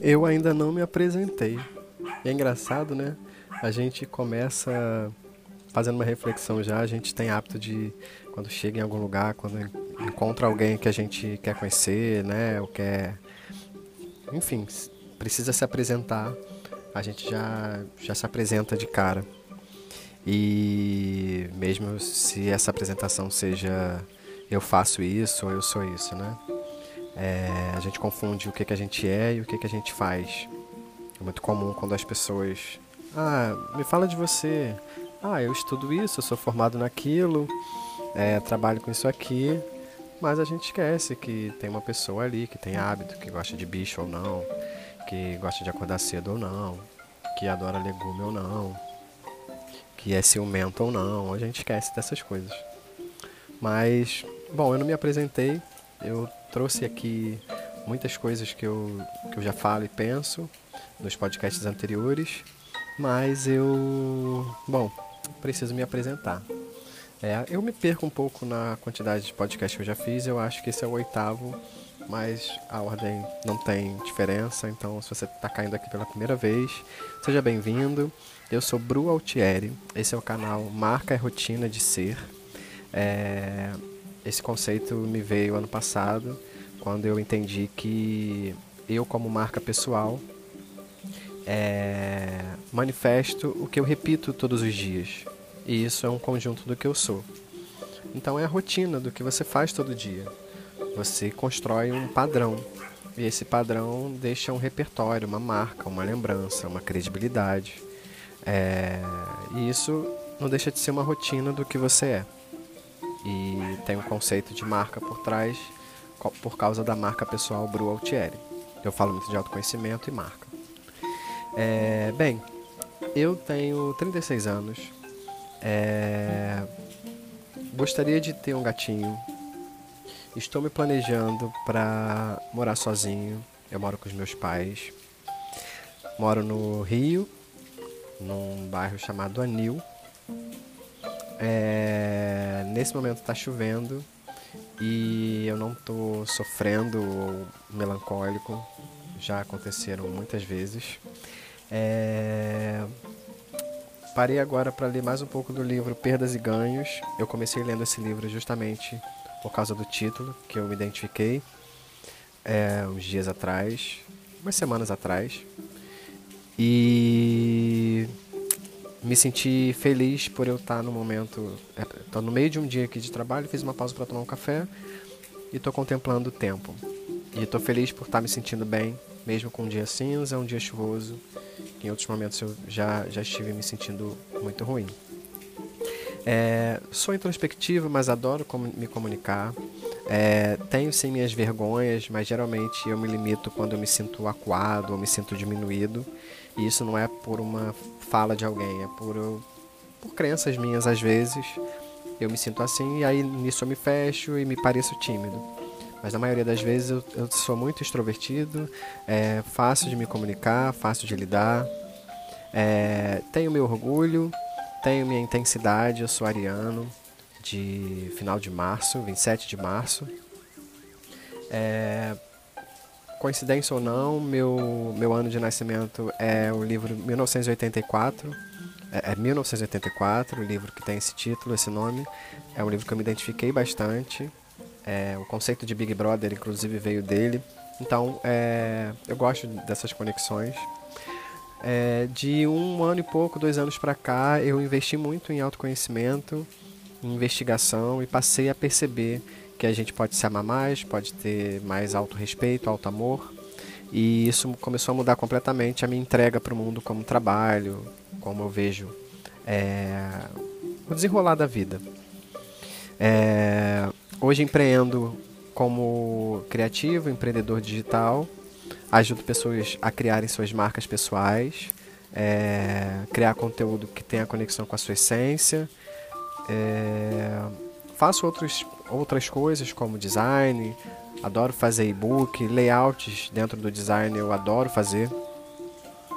Eu ainda não me apresentei. É engraçado, né? A gente começa fazendo uma reflexão já, a gente tem hábito de, quando chega em algum lugar, quando encontra alguém que a gente quer conhecer, né? Ou quer. Enfim, precisa se apresentar, a gente já, já se apresenta de cara. E mesmo se essa apresentação seja eu faço isso ou eu sou isso, né? É, a gente confunde o que, que a gente é e o que, que a gente faz. É muito comum quando as pessoas. Ah, me fala de você. Ah, eu estudo isso, eu sou formado naquilo, é, trabalho com isso aqui. Mas a gente esquece que tem uma pessoa ali que tem hábito, que gosta de bicho ou não, que gosta de acordar cedo ou não, que adora legume ou não, que é ciumento ou não. A gente esquece dessas coisas. Mas, bom, eu não me apresentei, eu trouxe aqui muitas coisas que eu, que eu já falo e penso nos podcasts anteriores, mas eu, bom, preciso me apresentar. É, eu me perco um pouco na quantidade de podcasts que eu já fiz, eu acho que esse é o oitavo, mas a ordem não tem diferença, então se você está caindo aqui pela primeira vez, seja bem-vindo. Eu sou Bru Altieri, esse é o canal Marca e Rotina de Ser. É, esse conceito me veio ano passado, quando eu entendi que eu, como marca pessoal, é, manifesto o que eu repito todos os dias. E isso é um conjunto do que eu sou. Então é a rotina do que você faz todo dia. Você constrói um padrão. E esse padrão deixa um repertório, uma marca, uma lembrança, uma credibilidade. É, e isso não deixa de ser uma rotina do que você é e tem um conceito de marca por trás por causa da marca pessoal Bru Altieri. Eu falo muito de autoconhecimento e marca. É, bem, eu tenho 36 anos. É, gostaria de ter um gatinho. Estou me planejando para morar sozinho. Eu moro com os meus pais. Moro no Rio, num bairro chamado Anil, é, nesse momento está chovendo e eu não estou sofrendo ou melancólico. Já aconteceram muitas vezes. É, parei agora para ler mais um pouco do livro Perdas e Ganhos. Eu comecei lendo esse livro justamente por causa do título, que eu me identifiquei é, uns dias atrás, umas semanas atrás. E me senti feliz por eu estar no momento. Estou é, no meio de um dia aqui de trabalho, fiz uma pausa para tomar um café e estou contemplando o tempo. E estou feliz por estar me sentindo bem, mesmo com um dia cinza, um dia chuvoso, que em outros momentos eu já, já estive me sentindo muito ruim. É, sou introspectivo, mas adoro me comunicar. É, tenho sim minhas vergonhas, mas geralmente eu me limito quando eu me sinto acuado ou me sinto diminuído. E isso não é por uma fala de alguém, é por, por crenças minhas às vezes. Eu me sinto assim e aí nisso eu me fecho e me pareço tímido. Mas na maioria das vezes eu, eu sou muito extrovertido, é fácil de me comunicar, fácil de lidar. É, tenho meu orgulho, tenho minha intensidade, eu sou ariano, de final de março, 27 de março. É, coincidência ou não, meu, meu ano de nascimento é o livro 1984. É, é 1984, o livro que tem esse título, esse nome. É um livro que eu me identifiquei bastante. É, o conceito de Big Brother, inclusive, veio dele. Então, é, eu gosto dessas conexões. É, de um ano e pouco, dois anos para cá, eu investi muito em autoconhecimento, em investigação e passei a perceber que a gente pode se amar mais, pode ter mais autorrespeito, alto amor. E isso começou a mudar completamente a minha entrega para o mundo como trabalho, como eu vejo é, o desenrolar da vida. É, hoje empreendo como criativo, empreendedor digital, ajudo pessoas a criarem suas marcas pessoais, é, criar conteúdo que tenha conexão com a sua essência. É, faço outros outras coisas como design, adoro fazer e-book, layouts dentro do design eu adoro fazer.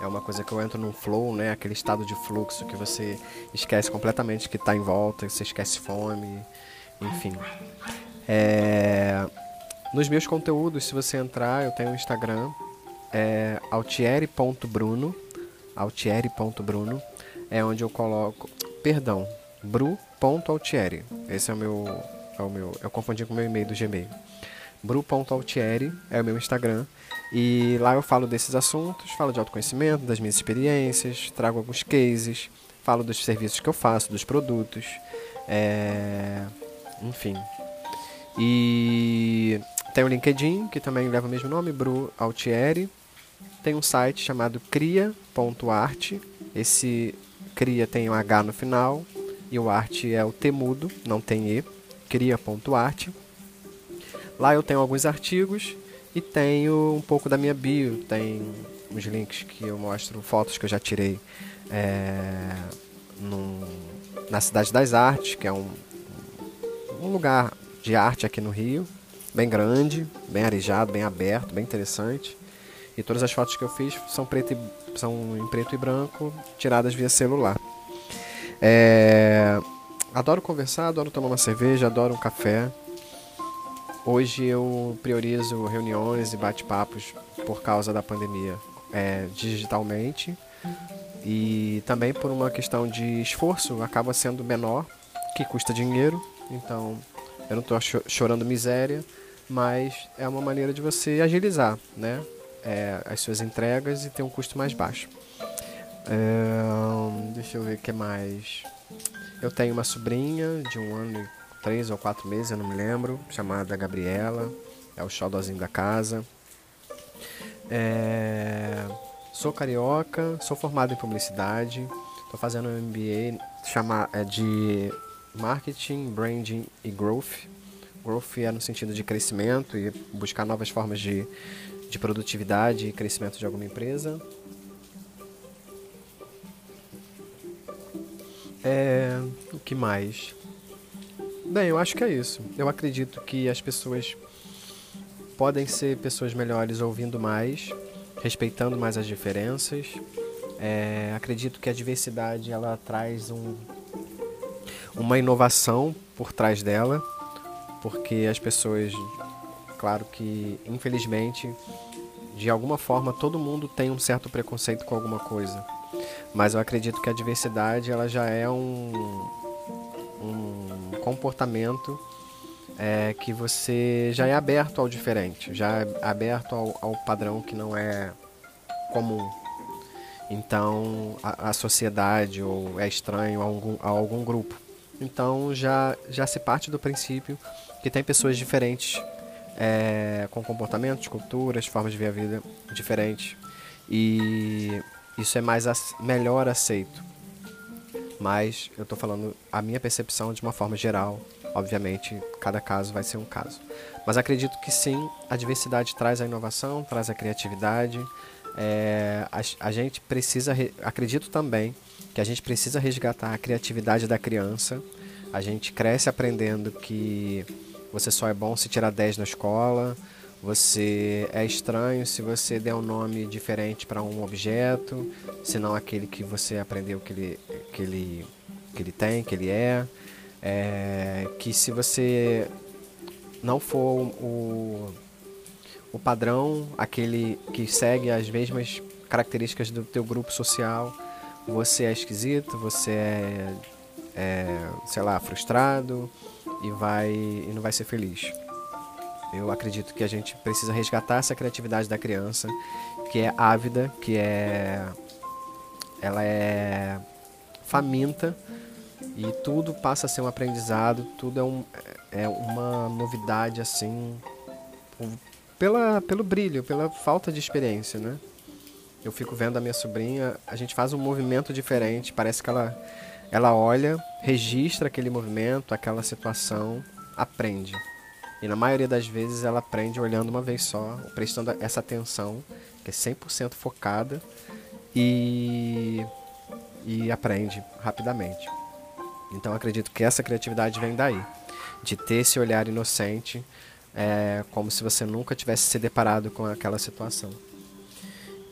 É uma coisa que eu entro num flow, né? Aquele estado de fluxo que você esquece completamente que está em volta, você esquece fome, enfim. É... Nos meus conteúdos, se você entrar, eu tenho um Instagram, é altieri.bruno, altieri.bruno, é onde eu coloco, perdão, bru.altieri. Esse é o meu, é o meu, eu confundi com o meu e-mail do Gmail. bru.altieri é o meu Instagram e lá eu falo desses assuntos, falo de autoconhecimento, das minhas experiências, trago alguns cases, falo dos serviços que eu faço, dos produtos, é... enfim. E tem o LinkedIn, que também leva o mesmo nome, Bru Altieri. Tem um site chamado cria.art. Esse cria tem um H no final e o art é o temudo, não tem E. cria.art. Lá eu tenho alguns artigos e tenho um pouco da minha bio, tem uns links que eu mostro fotos que eu já tirei é, num, na Cidade das Artes, que é um, um lugar de arte aqui no Rio, bem grande, bem arejado, bem aberto, bem interessante. E todas as fotos que eu fiz são, preto e, são em preto e branco, tiradas via celular. É, adoro conversar, adoro tomar uma cerveja, adoro um café. Hoje eu priorizo reuniões e bate-papos por causa da pandemia é, digitalmente e também por uma questão de esforço acaba sendo menor, que custa dinheiro. Então eu não estou chorando miséria, mas é uma maneira de você agilizar né, é, as suas entregas e ter um custo mais baixo. É, deixa eu ver o que mais. Eu tenho uma sobrinha de um ano e três ou quatro meses, eu não me lembro, chamada Gabriela. É o xodózinho da casa. É, sou carioca, sou formado em publicidade. Estou fazendo um MBA chama, é de Marketing, Branding e Growth. Growth é no sentido de crescimento e buscar novas formas de, de produtividade e crescimento de alguma empresa. É, o que mais? Bem, eu acho que é isso. Eu acredito que as pessoas podem ser pessoas melhores ouvindo mais, respeitando mais as diferenças. É, acredito que a diversidade ela traz um, uma inovação por trás dela, porque as pessoas, claro que infelizmente, de alguma forma todo mundo tem um certo preconceito com alguma coisa, mas eu acredito que a diversidade ela já é um, um comportamento é, que você já é aberto ao diferente, já é aberto ao, ao padrão que não é comum. Então a, a sociedade ou é estranho a algum, a algum grupo. Então já, já se parte do princípio que tem pessoas diferentes é, com comportamentos, culturas, formas de ver a vida diferentes. E isso é mais melhor aceito mas eu estou falando a minha percepção de uma forma geral. Obviamente, cada caso vai ser um caso. Mas acredito que sim, a diversidade traz a inovação, traz a criatividade. É, a, a gente precisa, acredito também que a gente precisa resgatar a criatividade da criança. A gente cresce aprendendo que você só é bom se tirar 10 na escola, você é estranho se você der um nome diferente para um objeto, senão aquele que você aprendeu que ele, que ele, que ele tem, que ele é. é que se você não for o, o padrão, aquele que segue as mesmas características do teu grupo social, você é esquisito, você é, é sei lá, frustrado e vai e não vai ser feliz. Eu acredito que a gente precisa resgatar essa criatividade da criança, que é ávida, que é ela é faminta e tudo passa a ser um aprendizado, tudo é, um, é uma novidade assim, pela, pelo brilho, pela falta de experiência, né? Eu fico vendo a minha sobrinha, a gente faz um movimento diferente, parece que ela, ela olha, registra aquele movimento, aquela situação, aprende. E na maioria das vezes ela aprende olhando uma vez só, prestando essa atenção, que é 100% focada, e, e aprende rapidamente. Então acredito que essa criatividade vem daí, de ter esse olhar inocente, é, como se você nunca tivesse se deparado com aquela situação.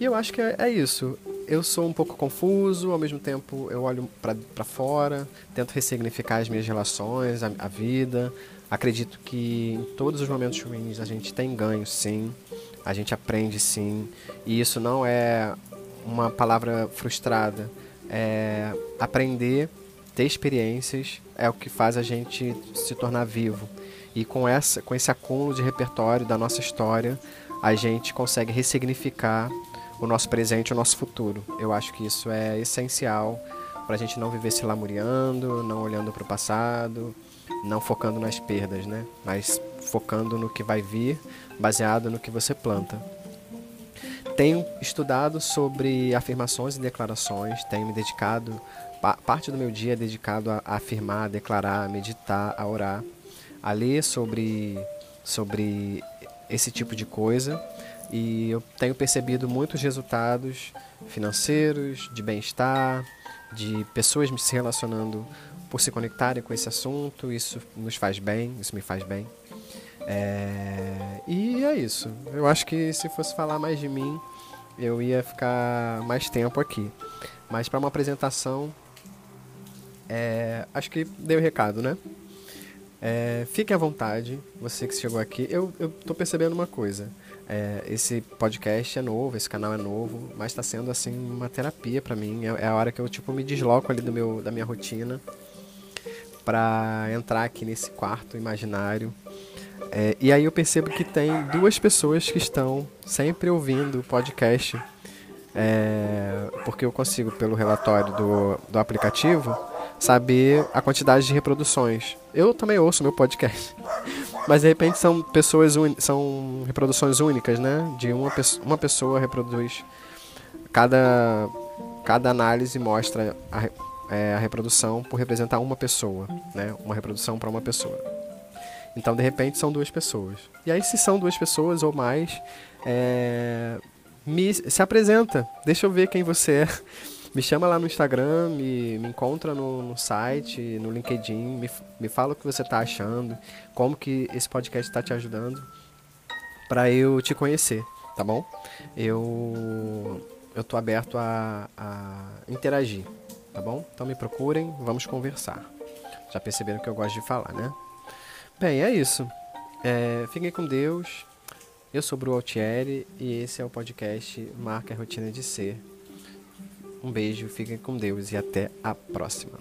E eu acho que é, é isso. Eu sou um pouco confuso, ao mesmo tempo eu olho para fora, tento ressignificar as minhas relações, a, a vida, Acredito que em todos os momentos ruins a gente tem ganho, sim. A gente aprende sim. E isso não é uma palavra frustrada. É aprender, ter experiências é o que faz a gente se tornar vivo. E com, essa, com esse acúmulo de repertório da nossa história, a gente consegue ressignificar o nosso presente o nosso futuro. Eu acho que isso é essencial para a gente não viver se lamuriando, não olhando para o passado, não focando nas perdas, né? Mas focando no que vai vir, baseado no que você planta. Tenho estudado sobre afirmações e declarações, tenho me dedicado, parte do meu dia é dedicado a afirmar, a declarar, a meditar, a orar, a ler sobre, sobre esse tipo de coisa e eu tenho percebido muitos resultados financeiros, de bem-estar, de pessoas se relacionando por se conectarem com esse assunto. Isso nos faz bem, isso me faz bem. É... E é isso. Eu acho que se fosse falar mais de mim, eu ia ficar mais tempo aqui. Mas para uma apresentação, é... acho que deu o recado, né? É... Fique à vontade, você que chegou aqui. Eu, eu tô percebendo uma coisa. É, esse podcast é novo, esse canal é novo, mas está sendo assim uma terapia para mim. É, é, a hora que eu tipo me desloco ali do meu, da minha rotina para entrar aqui nesse quarto imaginário. É, e aí eu percebo que tem duas pessoas que estão sempre ouvindo o podcast, é, porque eu consigo pelo relatório do, do aplicativo saber a quantidade de reproduções. Eu também ouço meu podcast. Mas de repente são pessoas são reproduções únicas, né? De uma, uma pessoa reproduz. Cada, cada análise mostra a, é, a reprodução por representar uma pessoa, né? Uma reprodução para uma pessoa. Então, de repente, são duas pessoas. E aí, se são duas pessoas ou mais, é, me, se apresenta. Deixa eu ver quem você é. Me chama lá no Instagram, me, me encontra no, no site, no LinkedIn, me, me fala o que você está achando, como que esse podcast está te ajudando, para eu te conhecer, tá bom? Eu eu tô aberto a, a interagir, tá bom? Então me procurem, vamos conversar. Já perceberam que eu gosto de falar, né? Bem, é isso. É, fiquem com Deus. Eu sou Bru Altieri e esse é o podcast Marca a Rotina de Ser. Um beijo, fiquem com Deus e até a próxima.